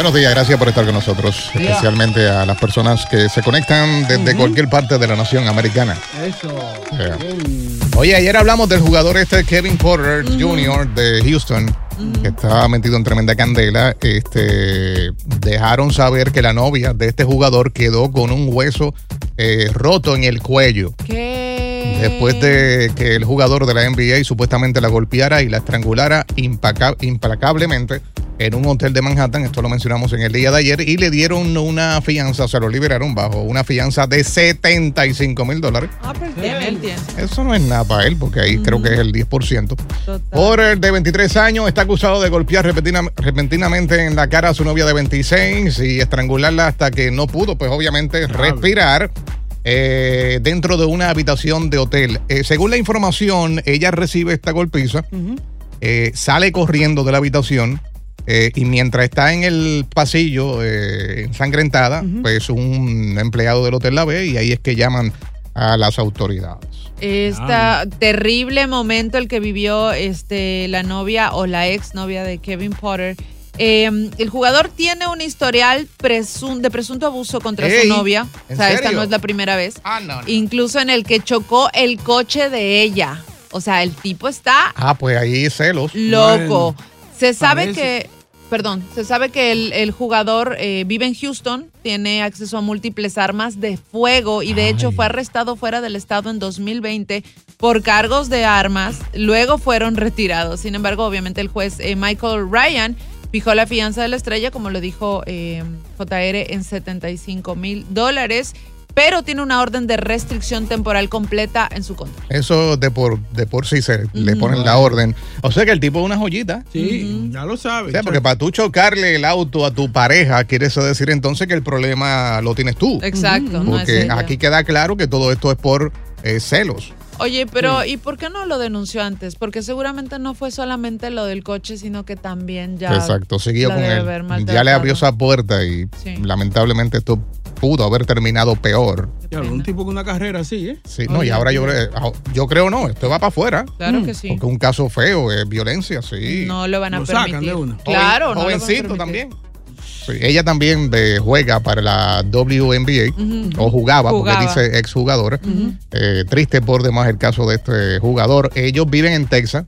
Buenos días, gracias por estar con nosotros, especialmente a las personas que se conectan desde cualquier parte de la nación americana. Yeah. Oye, ayer hablamos del jugador este Kevin Porter Jr. de Houston, que estaba metido en tremenda candela. Este, dejaron saber que la novia de este jugador quedó con un hueso eh, roto en el cuello. ¿Qué? Después de que el jugador de la NBA supuestamente la golpeara y la estrangulara implacablemente en un hotel de Manhattan, esto lo mencionamos en el día de ayer, y le dieron una fianza, se lo liberaron bajo una fianza de 75 mil dólares. Ah, pero tiene, él tiene. Eso no es nada para él, porque ahí creo que es el 10%. Total. Porter, de 23 años, está acusado de golpear repentina- repentinamente en la cara a su novia de 26 y estrangularla hasta que no pudo, pues obviamente, respirar eh, dentro de una habitación de hotel. Eh, según la información, ella recibe esta golpiza, eh, sale corriendo de la habitación. Eh, y mientras está en el pasillo eh, ensangrentada, pues un empleado del hotel la ve y ahí es que llaman a las autoridades. Este terrible momento el que vivió este, la novia o la ex novia de Kevin Potter. Eh, el jugador tiene un historial presun- de presunto abuso contra Ey, su novia. O ¿en sea, esta no es la primera vez. Ah, no, no. Incluso en el que chocó el coche de ella. O sea, el tipo está Ah, pues ahí celos. loco. se sabe parece. que, perdón, se sabe que el, el jugador eh, vive en Houston, tiene acceso a múltiples armas de fuego y de hecho fue arrestado fuera del estado en 2020 por cargos de armas. Luego fueron retirados. Sin embargo, obviamente el juez eh, Michael Ryan fijó la fianza de la estrella, como lo dijo eh, JR, en 75 mil dólares, pero tiene una orden de restricción temporal completa en su contra. Eso de por, de por sí se le ponen la orden. O sea que el tipo es una joyita. Sí, ya lo O sabes. sea, porque para tú chocarle el auto a tu pareja, quiere eso decir entonces que el problema lo tienes tú. Exacto. Porque aquí queda claro que todo esto es por eh, celos. Oye, pero ¿y por qué no lo denunció antes? Porque seguramente no fue solamente lo del coche, sino que también ya. Exacto, siguió la con él. Ya le abrió esa puerta y Sí. lamentablemente esto pudo haber terminado peor. Ya, un tipo con una carrera así, ¿eh? Sí, no, y ahora yo, creo- yo creo no, esto va para afuera. Claro que sí. Porque un caso feo, es violencia, sí. No lo van a Lo sacan permitir. de una. Claro, Joven- no lo van a jovencito permitir. también. Sí, ella también eh, juega para la WNBA o jugaba, Jugaba. porque dice exjugadora. Eh, triste por demás el caso de este jugador. Ellos viven en Texas.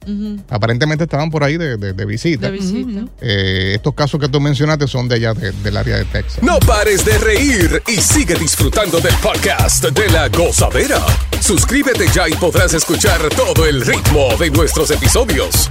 Aparentemente estaban por ahí de, de- de visita. De visita. Eh, estos casos que tú mencionaste son de allá, de- del área de Texas. No pares de reír y sigue disfrutando del podcast de La Gozadera. Suscríbete ya y podrás escuchar todo el ritmo de nuestros episodios.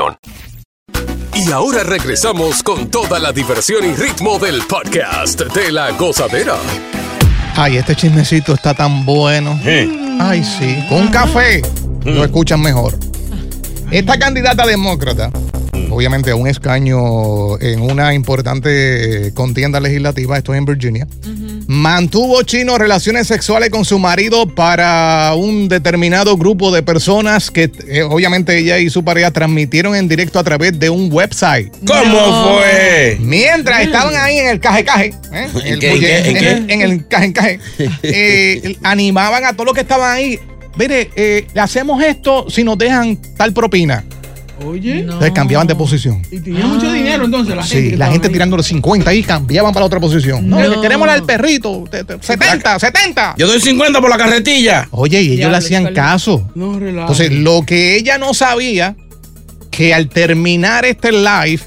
Y ahora regresamos con toda la diversión y ritmo del podcast de la gozadera. Ay, este chismecito está tan bueno. Ay, sí. Con un café lo escuchan mejor. Esta candidata demócrata, obviamente a un escaño en una importante contienda legislativa, esto es en Virginia, mantuvo chino relaciones sexuales con su marido para un determinado grupo de personas que eh, obviamente ella y su pareja transmitieron en directo a través de un website. ¿Cómo fue? Mientras estaban ahí en el caje caje, ¿eh? ¿En El en qué, en en qué? el- en el caje caje, eh, animaban a todos los que estaban ahí. Mire, eh, le hacemos esto si nos dejan tal propina. Oye. Entonces cambiaban de posición. Y tenía mucho dinero entonces la gente. Sí, la gente ahí. tirándole 50 y cambiaban para la otra posición. No, No. queremos al perrito. te- te- 70, 70. Yo doy 50 por la carretilla. Oye, y ellos le hacían caso. No, relaja. Entonces, lo que ella no sabía, que al terminar este live,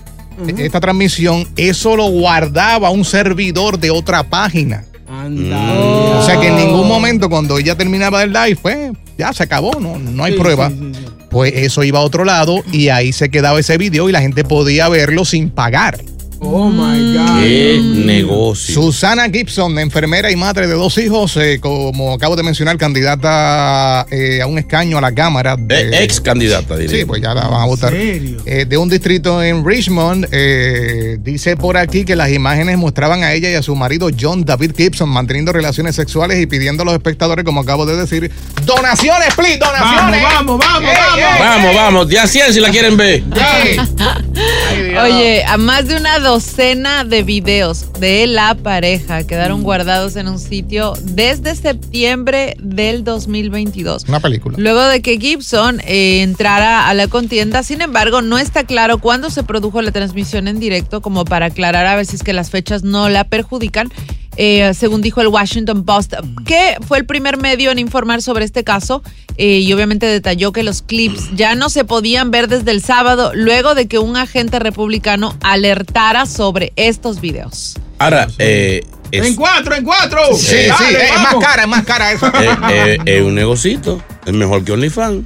esta transmisión, eso lo guardaba un servidor de otra página. Anda. O sea que en ningún momento cuando ella terminaba el live, pues ya se acabó, no, no hay Sí, prueba. sí, sí, sí. Pues eso iba a otro lado y ahí se quedaba ese video y la gente podía verlo sin pagar. Oh my God. Qué negocio. Susana Gibson, enfermera y madre de dos hijos, eh, como acabo de mencionar, candidata eh, a un escaño a la Cámara. de- Eh, ex candidata, diría. Sí, pues ya la van a votar. serio? Eh, de un distrito en Richmond, eh, dice por aquí que las imágenes mostraban a ella y a su marido John David Gibson manteniendo relaciones sexuales y pidiendo a los espectadores, como acabo de decir, donaciones, please, donaciones. Vamos, vamos, vamos, Ey, vamos. ey, Vamos, vamos, ya 100 si la quieren ver. Ay. Oye, a más de una docena de videos de la pareja quedaron guardados en un sitio desde septiembre del 2022. Una película. Luego de que Gibson eh, entrara a la contienda, sin embargo, no está claro cuándo se produjo la transmisión en directo, como para aclarar a ver si es que las fechas no la perjudican. Eh, según dijo el Washington Post, que fue el primer medio en informar sobre este caso eh, y obviamente detalló que los clips ya no se podían ver desde el sábado luego de que un agente republicano alertara sobre estos videos. Ahora, eh, es, En cuatro, en cuatro. Sí, Eh, sí, Dale, es más cara, es más cara eso. eh, eh, es un negocito. Es mejor que OnlyFans.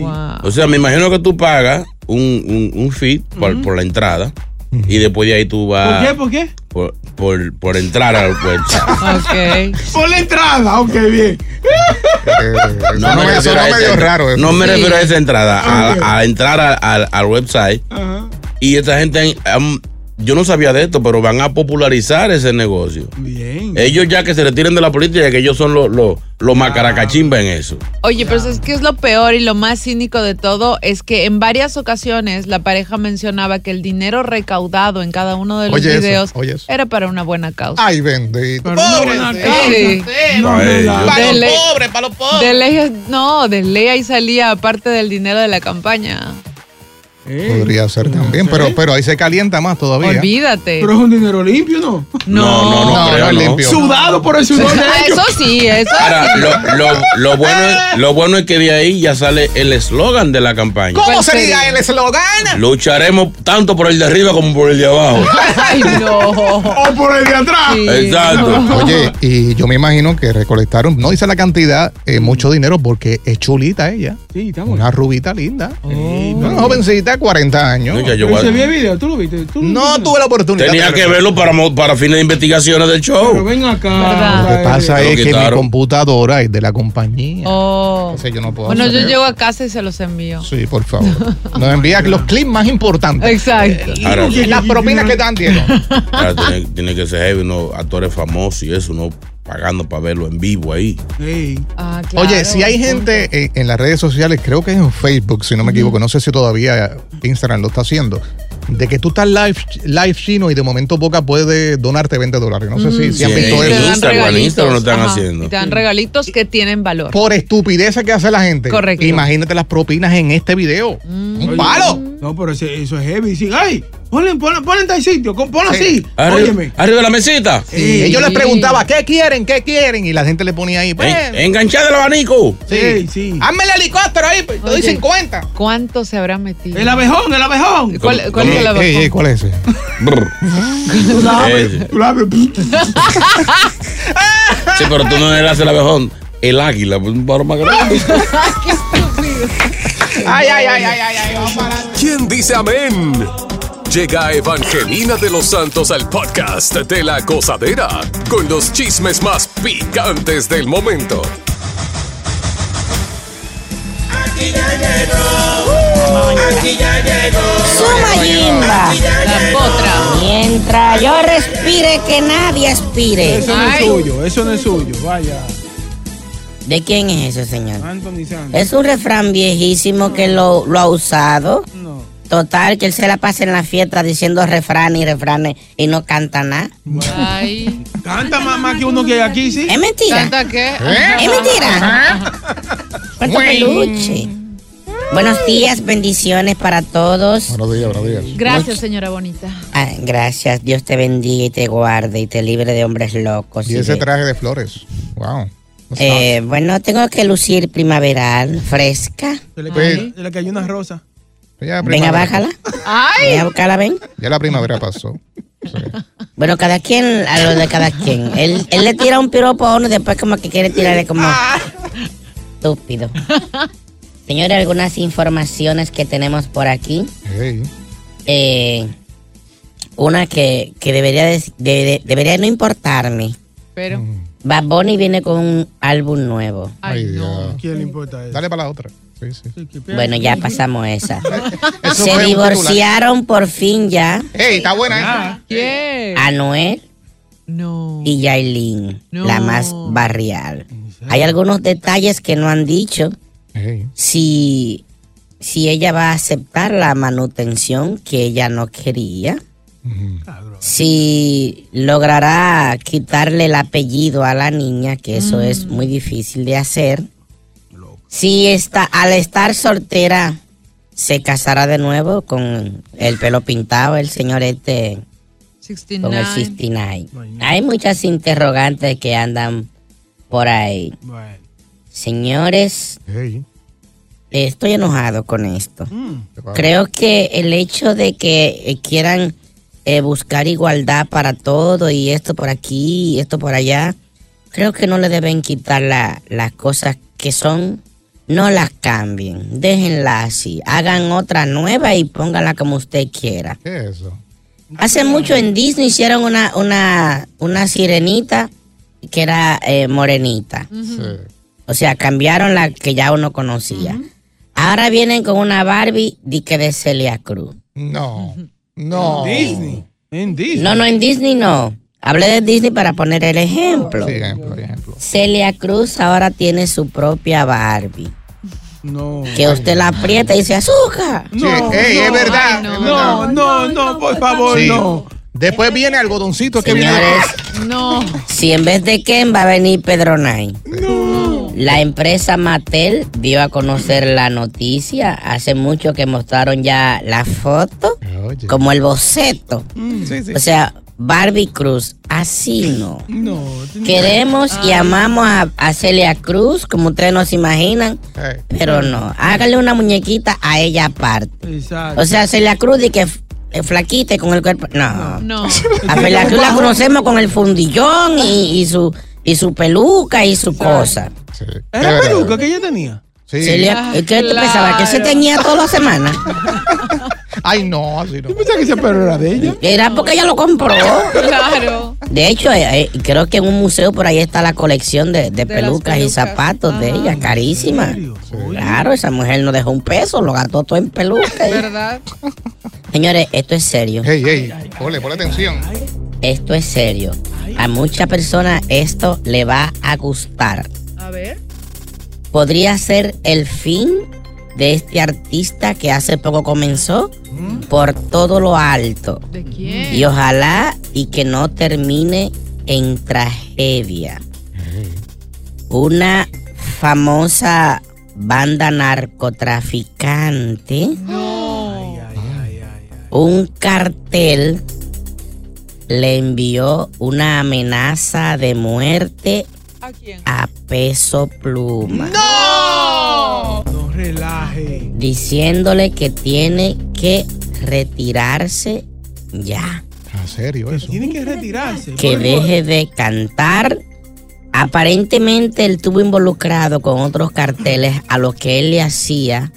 Wow. O sea, me imagino que tú pagas un, un, un fee por, por la entrada y después de ahí tú ¿Por vas qué? ¿Por qué? por, por, por entrar al website. Ok. Por la entrada. Ok, bien. No, me, eso no a esa- raro. No me Sí. refiero a esa entrada, a, entrar a- al- al website. Ajá. Y esta gente, um, yo no sabía de esto, pero van a popularizar ese negocio. Bien. Ellos ya que se retiren de la política, que ellos son los los los macaracachimba en eso. Oye, pero es que es lo peor y lo más cínico de todo es que en varias ocasiones la pareja mencionaba que el dinero recaudado en cada uno de los Oye eso, videos oye eso. era para una buena causa. Ay, bendito. Pobre, buena sí. causa. Sí. No. Para los pobres, para los pobres. De ley, no, de ley ahí salía parte del dinero de la campaña. Eh, Podría ser no también, sé. pero, pero ahí se calienta más todavía. Olvídate. Pero es un dinero limpio, ¿no? No, no, no, No, creo, no es no. limpio. Sudado por el sudor de Ah, ellos. eso sí, eso Ahora, sí. lo, lo- lo bueno es, lo bueno es que de ahí ya sale el eslogan de la campaña. ¿Cómo ¿Cuál sería el eslogan? Lucharemos tanto por el de arriba como por el de abajo. Ay, no. O por el de atrás. Sí, Exacto. no. Oye, y yo me imagino que recolectaron, no dice la cantidad, eh, mucho dinero porque es chulita ella. Sí, estamos. Una rubita linda. Sí, Una jovencita 40 años. No, ya yo Pero se vio el video, ¿tú lo viste? ¿Tú lo No viste? tuve la oportunidad. Tenía que verlo. para, para fines de investigaciones del Pero show. ven acá. ¿Verdad? Lo que pasa es que mi computadora es de la compañía. Oh. Entonces yo no puedo Bueno, yo llego a casa y se los envío. Sí, por favor. Nos envía los clips más importantes. Exacto. Ahora, las propinas que están ahora tiene, tiene que ser heavy, unos actores famosos y eso, no pagando para verlo en vivo ahí. Ah, claro, Oye, si hay gente en, en las redes sociales, creo que es en Facebook, si no me equivoco, no sé si todavía Instagram lo está haciendo, de que tú estás live, live chino y de momento Boca puede donarte 20 dólares. No sé si, si han Sí, visto eso. Instagram. Instagram lo están Ajá, haciendo. Y te dan regalitos que tienen valor. Por estupideces que hace la gente. Correcto. Imagínate las propinas en este video. Un palo. No, pero eso es heavy. Dicen, ay, ponle, ponle, ponle en tal sitio, ponlo Sí. así. Arriba, Óyeme. arriba de la mesita. Y ellos les preguntaban, ¿qué quieren? ¿Qué quieren? Y la gente le ponía ahí, pues, En- enganchada el abanico. sí. Sí, sí. Hazme el helicóptero ahí, pues, te doy Oye. 50. ¿Cuánto se habrá metido? El abejón, el abejón. ¿Cuál, ¿Cómo- cuál es el abejón? Ey, ey, ¿cuál es ese? Sabes. Sí, pero tú no eras el abejón. El águila, pues un paro más grande. Ay, ay, ay, ay, ay, ay, vamos para adelante. ¿Quién dice amén? Llega Evangelina de los Santos al podcast de la gozadera con los chismes más picantes del momento. Suma Jimba. La potra. Mientras yo respire, que nadie aspire. Eso no es suyo, eso no es suyo. Vaya. ¿De quién es eso, señor? Anthony Santos. Es un refrán viejísimo que lo, lo ha usado. Total, que él se la pasa en la fiesta diciendo refranes y refranes y no canta nada. Ay. Canta más, más que uno que hay aquí, sí. ¿Es mentira? ¿Tanta qué? ¿Es mentira? ¿Cuánto peluche? Buenos días, bendiciones para todos. Buenos días, buenos días. Gracias, señora bonita. Ah, gracias, Dios te bendiga y te guarde y te libre de hombres locos. Y y ese de- traje de flores. Wow. Eh, bueno, tengo que lucir primaveral, fresca. Se le, cayó, se le cayó una rosa. Ya, Venga, bájala. Ay. Ven a buscarla, ven. Ya la primavera pasó. Sí. Bueno, cada quien a lo de cada quien. Él, él le tira un piropo a uno y después como que quiere tirarle como estúpido. Señores, algunas informaciones que tenemos por aquí. Hey. Eh, una que, que debería, de- de- de- debería no importarme. Pero. Bad Bunny viene con un álbum nuevo. Ay, Ay, no. Dios. ¿Quién le importa eso? Dale para la otra. Sí, sí. Bueno, ya pasamos esa. Se divorciaron por fin ya Ey, está buena esa. ¿Quién? Anuel No. y Yailin, No. la más barrial. Hay algunos detalles que no han dicho. Hey. Si, si ella va a aceptar la manutención que ella no quería. Si logrará quitarle el apellido a la niña, que eso es muy difícil de hacer. Si está, al estar soltera se casará de nuevo con el pelo pintado, el señor este, con el 69. 69. Hay muchas interrogantes que andan por ahí. Bueno. Señores, Hey. estoy enojado con esto. Mm. Creo que el hecho de que eh, quieran eh, buscar igualdad para todo y esto por aquí y esto por allá, creo que no le deben quitar la- las cosas que son, no las cambien, déjenla así, hagan otra nueva y pónganla como usted quiera. ¿Qué es eso? Hace mucho en Disney hicieron una, una, una sirenita que era eh, morenita. Sí. O sea, cambiaron la que ya uno conocía. Ahora vienen con una Barbie de que de Celia Cruz. No. No. Disney. En Disney. No, no, en Disney no. Hablé de Disney para poner el ejemplo. Sí, ejemplo, ejemplo. Celia Cruz ahora tiene su propia Barbie. No. Que usted la aprieta y dice azúcar. Sí, ey, es verdad. Ay, no. es verdad. No, no, no, por favor, Sí. no. Después viene algodoncito que viene. Señores, No. si en vez de Ken va a venir Pedro Nay. La empresa Mattel dio a conocer la noticia. Hace mucho que mostraron ya la foto, Oye. como el boceto. Sí, sí. O sea, Barbie Cruz, así no. No. Queremos y amamos a, a Celia Cruz, como ustedes nos imaginan, Hey. pero no. Hágale una muñequita a ella aparte. Exacto. O sea, Celia Cruz y que eh, flaquita y con el cuerpo. No. No. A Celia Cruz la conocemos con el fundillón y, y su y su peluca y su cosa. Sí. Es ¿Era peluca que ella tenía? Sí. Le- Ah, ¿Qué tú claro. pensabas? ¿Que se teñía toda la semana? Ay, no, así no. Yo pensaba que ese pelo era de ella. Era porque ella lo compró. Claro. De hecho, eh, eh, creo que en un museo por ahí está la colección de, pelucas y zapatos de ella, carísima. Claro, esa mujer no dejó un peso, lo gastó todo en pelucas. ¿Verdad? Señores, esto es serio. Hey, hey, ponle, ponle atención. Esto es serio. A muchas personas esto le va a gustar. A ver. Podría ser el fin de este artista que hace poco comenzó por todo lo alto. ¿De quién? Y ojalá y que no termine en tragedia. Una famosa banda narcotraficante, No. un cartel le envió una amenaza de muerte ¿A quién? a peso pluma. ¡No! Relaje. Diciéndole que tiene que retirarse ya. ¿En serio eso? Tiene que retirarse. que deje de cantar. Aparentemente él estuvo involucrado con otros carteles a los que él le hacía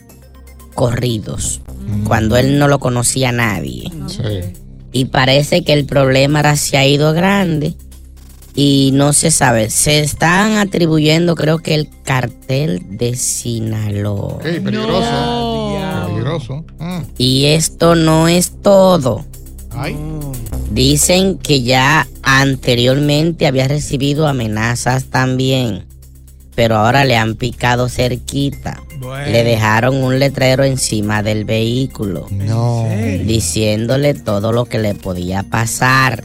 corridos, cuando él no lo conocía a nadie. Sí. Y parece que el problema ahora se ha ido grande y no se sabe. Se están atribuyendo creo que el cartel de Sinaloa. Hey, peligroso. No. Peligroso. Mm. Y esto no es todo. Ay. Dicen que ya anteriormente había recibido amenazas también, pero ahora le han picado cerquita. Bueno. Le dejaron un letrero encima del vehículo No. diciéndole todo lo que le podía pasar.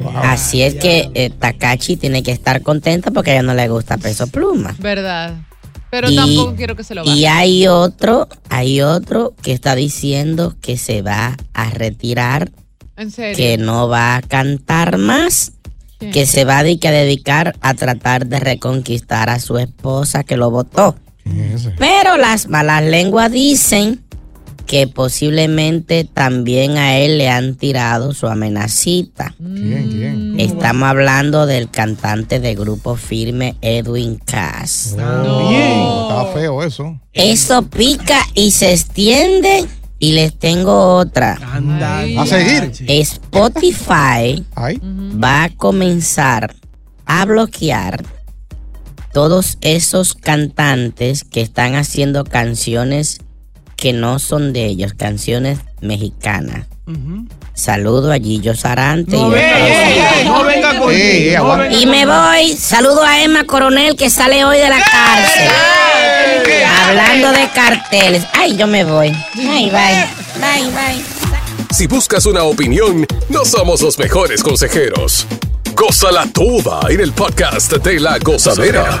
Wow. Así es que eh, Takachi tiene que estar contenta porque a ella no le gusta peso pluma. ¿Verdad? Pero Y- tampoco quiero que se lo Y vaya. hay otro, hay otro que está diciendo que se va a retirar En serio. que no va a cantar más, ¿Quién? que se va a, dedicar- a dedicar a tratar de reconquistar a su esposa que lo votó. Pero las malas lenguas dicen que posiblemente también a él le han tirado su amenacita. ¿Quién? ¿Quién? Estamos hablando del cantante de grupo firme Edwin Cass. Oh, Estaba feo eso. Eso pica y se extiende. Y les tengo otra. Ay. A seguir. Spotify Ay. va a comenzar a bloquear todos esos cantantes que están haciendo canciones que no son de ellos, canciones mexicanas. Saludo a Gillo Sarante. No, y, venga, otros. no venga con Ey, ey, no aguanta. venga Y con- me voy. Saludo a Emma Coronel que sale hoy de la cárcel. Hablando de carteles. Ay, yo me voy. Ay, bye. Bye, bye. Si buscas una opinión, no somos los mejores consejeros. Gózala toda en el podcast de la gozadera.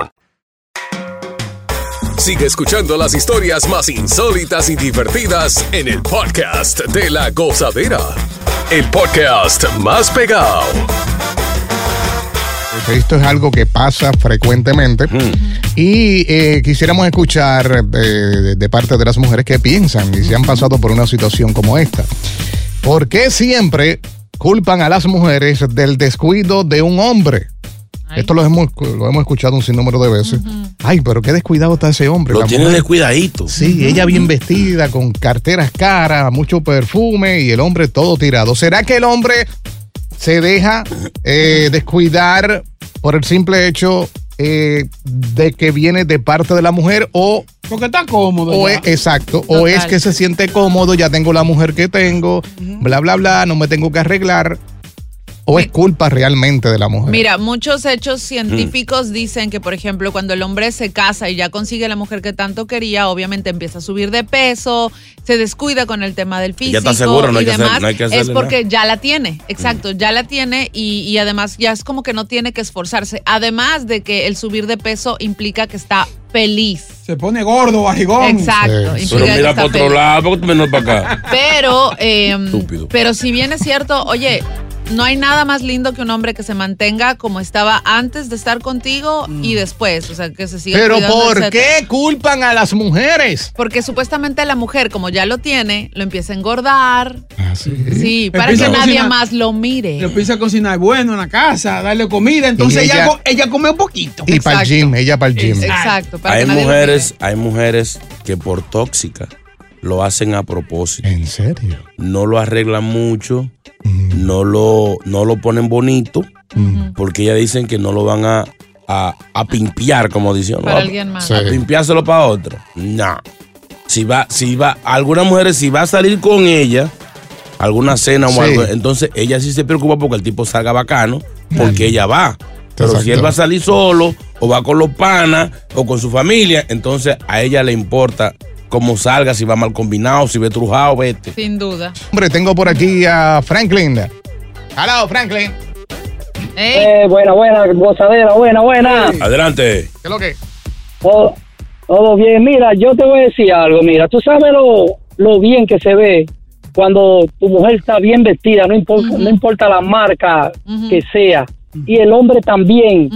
Sigue escuchando las historias más insólitas y divertidas en el podcast de la gozadera. El podcast más pegado. Esto es algo que pasa frecuentemente. Y eh, quisiéramos escuchar eh, de, parte de las mujeres que piensan y si han pasado por una situación como esta. ¿Por qué siempre culpan a las mujeres del descuido de un hombre? Ay. Esto lo hemos, lo hemos escuchado un sinnúmero de veces. Ay, pero qué descuidado está ese hombre. Lo La tiene descuidadito. Sí, ella bien vestida, con carteras caras, mucho perfume y el hombre todo tirado. ¿Será que el hombre se deja eh, descuidar por el simple hecho eh, de que viene de parte de la mujer o Porque está cómodo. o ya. es, exacto, o es que se siente cómodo, ya tengo la mujer que tengo, bla, bla, bla, no me tengo que arreglar, o es culpa realmente de la mujer. Mira, muchos hechos científicos dicen que, por ejemplo, cuando el hombre se casa y ya consigue la mujer que tanto quería, obviamente empieza a subir de peso, se descuida con el tema del físico ya está seguro, no hay y que hacer- demás, no hay que es porque ya la tiene, exacto, ya la tiene y, y además ya es como que no tiene que esforzarse. Además de que el subir de peso implica que está feliz. Se pone gordo, barrigón. Exacto. Sí. implica Pero mira para otro feliz. lado, ¿por qué tú vienes para acá? Pero, eh, Estúpido. pero si bien es cierto, oye, no hay nada más lindo que un hombre que se mantenga como estaba antes de estar contigo y después, o sea, que se siga Pero ¿por qué culpan a las mujeres? Porque supuestamente la mujer, como ya lo tiene, lo empieza a engordar. Ah, sí. Sí, para Empieza que nadie cocinar. más lo mire. empieza a cocinar bueno en la casa, darle comida. Entonces ella, ella- co- ella come un poquito. Y para el gym, ella para el gym. Exacto. Para Hay que nadie lo mujeres, hay mujeres que por tóxica lo hacen a propósito. ¿En serio? No lo arreglan mucho, no lo, no lo ponen bonito, porque ellas dicen que no lo van a, a, a pimpear, como dicen. Para alguien más. Sí. A pimpeárselo para otro. No. Si va, si va, algunas mujeres, si va a salir con ella, alguna cena o Sí. algo, entonces ella sí se preocupa porque el tipo salga bacano, porque ella va. Pero si él va a salir solo, o va con los panas, o con su familia, entonces a ella le importa cómo salga, si va mal combinado, si ve trujado, vete. Sin duda. Hombre, tengo por aquí a Franklin. Hello, Franklin. Eh, buena, buena, gozadera, buena, buena. Adelante. ¿Qué es lo que? Todo, todo bien. Mira, yo te voy a decir algo. Mira, tú sabes lo, lo bien que se ve cuando tu mujer está bien vestida, no importa, no importa la marca que sea. Y el hombre también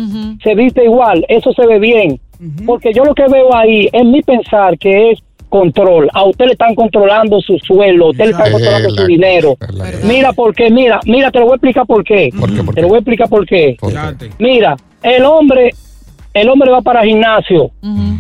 se viste igual, eso se ve bien. Porque yo lo que veo ahí es mi pensar que es control. A usted le están controlando su suelo, a usted le están controlando la- su dinero. Mira por qué, mira, mira, te lo voy a explicar por qué. ¿Por qué? ¿Por Te lo voy a explicar por qué. ¿Por qué? Fíjate. Mira, el hombre, el hombre va para el gimnasio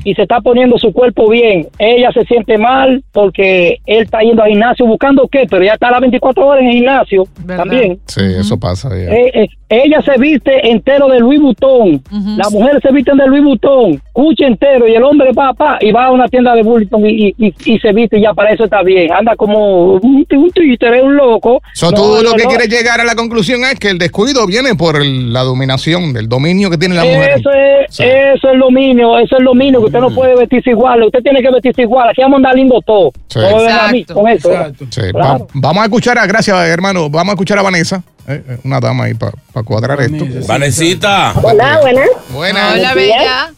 y se está poniendo su cuerpo bien. Ella se siente mal porque él está yendo al gimnasio buscando qué, pero ya está a las 24 horas en el gimnasio ¿Verdad? también. Sí, eso pasa. ya. Eh, eh, ella se viste entero de Louis Vuitton. Las mujeres se visten de Louis Vuitton, cuche entero, y el hombre va, pa, y va a una tienda de Vuitton y, y, y- y se viste y ya para eso está bien. Anda como un, un títere, un loco. So, No, tú lo que no. quieres llegar a la conclusión es que el descuido viene por el- la dominación, el dominio que tiene la mujer. Eso es, Sí. Eso es lo mínimo, eso es lo mínimo, que usted no puede vestirse igual, usted tiene que vestirse igual, aquí vamos a andar lindo todo. Sí. A mí con eso. Exacto. Sí, Claro. va- vamos a escuchar a, gracias hermano, vamos a escuchar a Vanessa, eh, eh, una dama ahí para cuadrar esto. Vanessa. Vanesita, Hola, buenas. Buena. Hola, bella.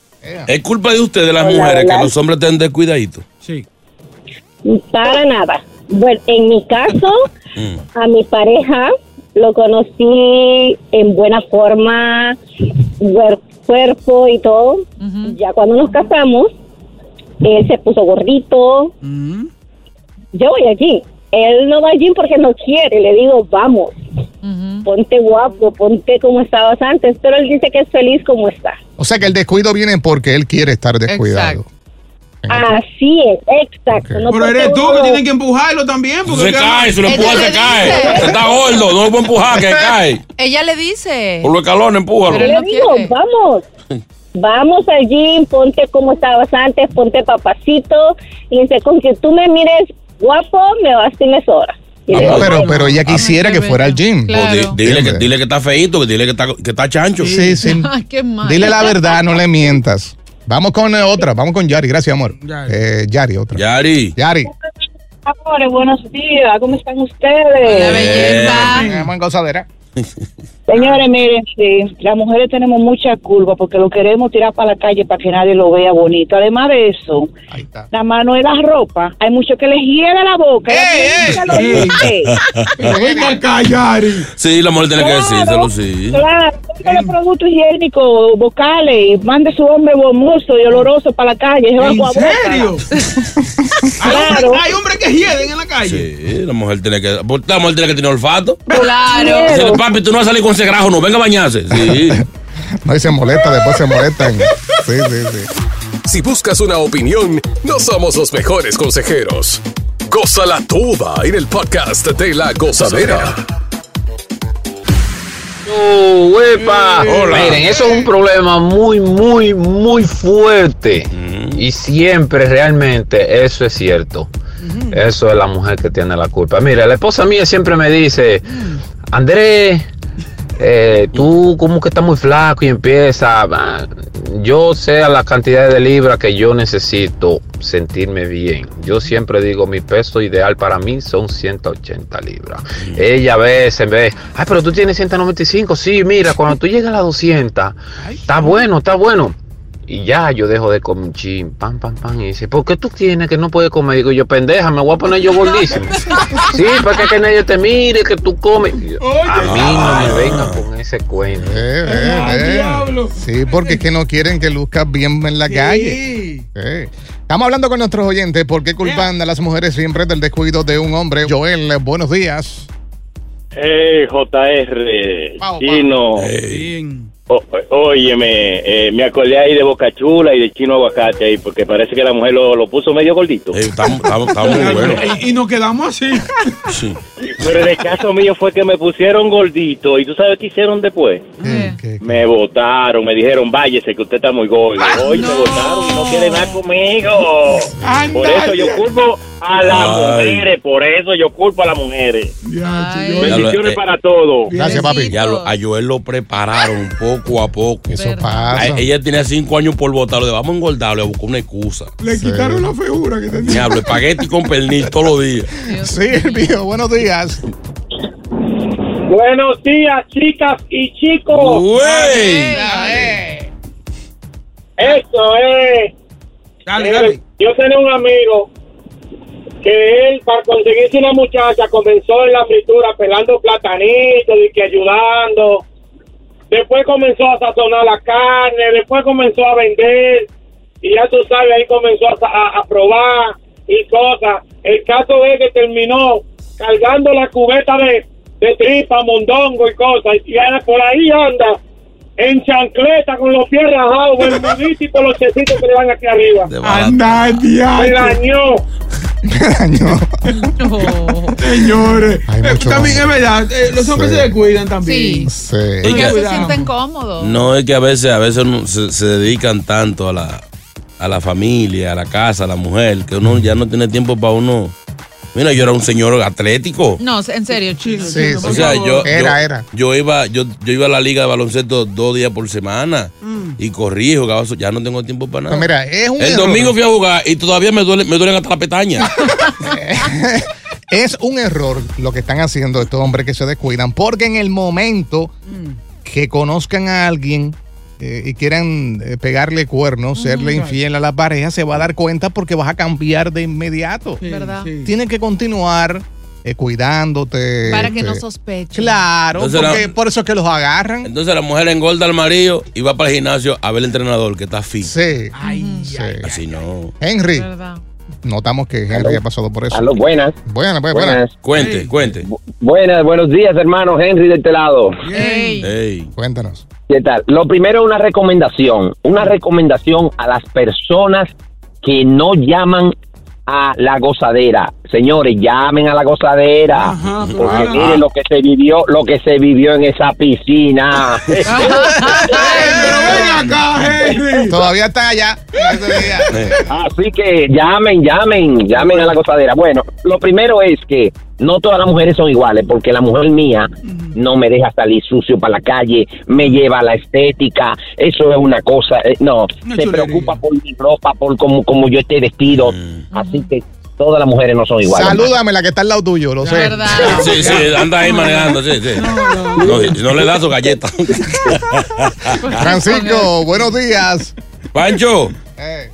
es culpa de ustedes, las Hola, mujeres, hola. que los hombres estén descuidaditos. Sí. Para nada. Bueno, en mi caso, Mm. a mi pareja lo conocí en buena forma, cuerpo y todo. Ya cuando nos casamos, él se puso gordito. Mm. Yo voy allí. Él no va allí porque no quiere. Le digo, vamos, ponte guapo, ponte como estabas antes. Pero él dice que es feliz como está. O sea que el descuido viene porque él quiere estar descuidado. Exacto. Así es, exacto. Ok. No Pero eres tú que tienes que empujarlo también. Porque Se cae, si lo empuja, se cae. dice. Se está gordo, no lo puede empujar, que cae. Ella le dice. Por los escalones, empújalo. Pero él le no digo, quiere. vamos. Vamos al gym, ponte como estabas antes, ponte papacito. Y dice, con que tú me mires guapo, me vas. Y le No, digo, pero, "Ay, pero ella quisiera que fuera al gym. Claro. Pues di- dile, que, dile que está feíto, que dile que está, que está chancho. Sí, sí. Ay, qué mal. Dile la verdad, no le mientas. Vamos con eh, otra, vamos con Yari, gracias amor. Yari. Eh, Yari, otra. Yari. Yari. Amores, buenos días, ¿cómo están ustedes? Vamos en gozadera. Señores, miren, sí, las mujeres tenemos mucha culpa porque lo queremos tirar para la calle para que nadie lo vea bonito. Además de eso, la mano de la ropa, hay muchos que les hiela la boca. Acá, Yari. Sí, la mujer tiene que decírselo, sí. Claro, los productos higiénicos vocales, mande su hombre hermoso y oloroso para la calle. ¿En serio? Hay Claro. hombres hay hombres que hieden en la calle. Sí, la mujer tiene que. La mujer tiene que tener olfato. Claro. Dice, papi, tú no vas a salir con ese grajo, no, venga a bañarse. Sí. No, y se molesta, después se molestan. Sí, sí, sí. Si buscas una opinión, no somos los mejores consejeros. Gózala toda en el podcast de la gozadera. Oh, huepa. Hola. Miren, eso es un problema muy, muy, muy fuerte. Y siempre realmente eso es cierto. Eso es la mujer que tiene la culpa. Mira, la esposa mía siempre me dice, Andrés, eh, tú como que estás muy flaco y empieza, ah, yo sé a la cantidad de libras que yo necesito sentirme bien. Yo siempre digo, mi peso ideal para mí son 180 libras. Ella a veces ve, ay, pero tú tienes 195. Sí, mira, cuando tú llegas a las 200, está bueno, está bueno. Y ya yo dejo de comer un chin, pam, pam, pam. Y dice, ¿por qué tú tienes que no puedes comer? Digo yo, pendeja, me voy a poner yo gordísimo. sí, para que, que nadie te mire, que tú comes. A mí no me venga con ese cuento. Eh, eh, eh. Sí, porque es que no quieren que luzcas bien en la calle. Eh. Estamos hablando con nuestros oyentes. ¿Por qué culpan a las mujeres siempre del descuido de un hombre? Joel, buenos días. Hey, JR, Pau, Chino. O- óyeme, eh, me acordé ahí de Boca Chula y de Chino Aguacate ahí, porque parece que la mujer lo, lo puso medio gordito. Estamos, estamos, estamos muy buenos. Y, y nos quedamos así. Sí. Pero en el caso mío fue que me pusieron gordito y tú sabes qué hicieron después. Me votaron, me dijeron, váyese que usted está muy gordo. Hoy me votaron y no quiere nada conmigo. Por eso yo culpo a las Ay. mujeres, por eso yo culpo a las mujeres. Bendiciones Eh, para todos. Gracias, papi. Ya lo- a Joel lo prepararon poco a poco. Eso pasa. A- ella tenía cinco años por votarlo. De vamos a engordarlo. Le buscó una excusa. Le quitaron la figura que tenía. Diablo, espagueti con pernil todos los días. Sí, mío, buenos días. Buenos días, chicas y chicos. Güey. Eso es. Dale, Eh, dale. Yo tenía un amigo que él, para conseguirse una muchacha, comenzó en la fritura pelando platanitos y que ayudando. Después comenzó a sazonar la carne, después comenzó a vender. Y ya tú sabes, ahí comenzó a, a- a probar y cosas. El caso es que terminó cargando la cubeta de, de tripa, mondongo y cosas. Y ahora por ahí anda en chancleta con los pies rajados, bermudito y con los checitos que le van aquí arriba. Anda, Me diablo. dañó. Señores. Eh, también es verdad. eh, los hombres Sí. se descuidan también. Sí. Es que- se sienten cómodos. No, es que a veces, a veces uno se, se dedican tanto a la, a la familia, a la casa, a la mujer, que uno ya no tiene tiempo para uno. Mira, yo era un señor atlético. No, en serio, chino. Sí, O sea, yo, Era, yo, era. yo iba, yo, yo iba a la liga de baloncesto dos días por semana y corrí, jugaba, eso, ya no tengo tiempo para nada. Mira, es un El error. domingo fui a jugar y todavía me duele, me duelen hasta la pestaña. Es un error lo que están haciendo estos hombres que se descuidan, porque en el momento que conozcan a alguien eh, y quieran eh, pegarle cuernos, serle infiel a la pareja, se va a dar cuenta porque vas a cambiar de inmediato. ¿Verdad? Tienes que continuar eh, cuidándote. Para que no este, sospechen. Claro, Entonces porque la- por eso es que los agarran. Entonces la mujer engorda al marido y va para el gimnasio a ver al entrenador que está fit. Sí. Sí. Así no. Henry, ¿Verdad? Notamos que Henry ha pasado por eso. Aló, buenas. Buenas, pues, buenas. Cuente, cuente. Buenas, buenos días, hermano Henry de este lado. Ey. Cuéntanos. ¿Qué tal? Lo primero, una recomendación. Una recomendación a las personas que no llaman a la gozadera. Señores, llamen a la gozadera. porque ajá. miren lo que se vivió, lo que se vivió en esa piscina. Todavía están allá. Así que llamen, llamen, llamen a la gozadera. Bueno, lo primero es que no todas las mujeres son iguales, porque la mujer mía no me deja salir sucio para la calle, me lleva a la estética, eso es una cosa, eh, no, Una se chulería. preocupa por mi ropa, por cómo, como yo esté vestido, así que todas las mujeres no son iguales. Salúdame la que está al lado tuyo, lo sé. ¿Verdad? Sí, sí, anda ahí manejando, sí, sí. No, si no le da su galleta. Francisco, buenos días. Pancho, Eh,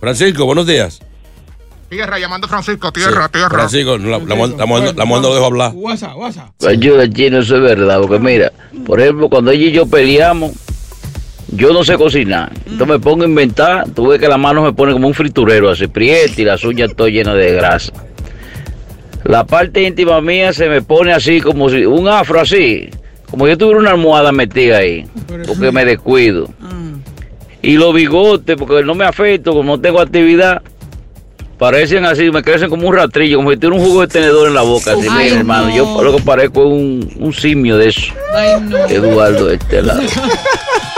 Francisco, buenos días. tierra, llamando a Francisco, tierra, tierra. Francisco, la, la, mujer- la, mujer- la mujer no lo dejo hablar. WhatsApp, WhatsApp. Ayuda, chino, eso es verdad. Porque mira, por ejemplo, cuando ella y yo peleamos, yo no sé cocinar. Entonces me pongo a inventar. Tú ves que la mano me pone como un friturero, así prieta y las uñas todo llenas de grasa. La parte íntima mía se me pone así, como si un afro así. Como yo tuviera una almohada metida ahí. Porque me descuido. Y los bigotes, porque no me afecto, como no tengo actividad. parecen así, me crecen como un ratrillo, como si tuviera un jugo de tenedor en la boca, así, Ay, mira, hermano. no. Yo lo que parezco es un, un simio de eso. Ay, no. Eduardo de este lado.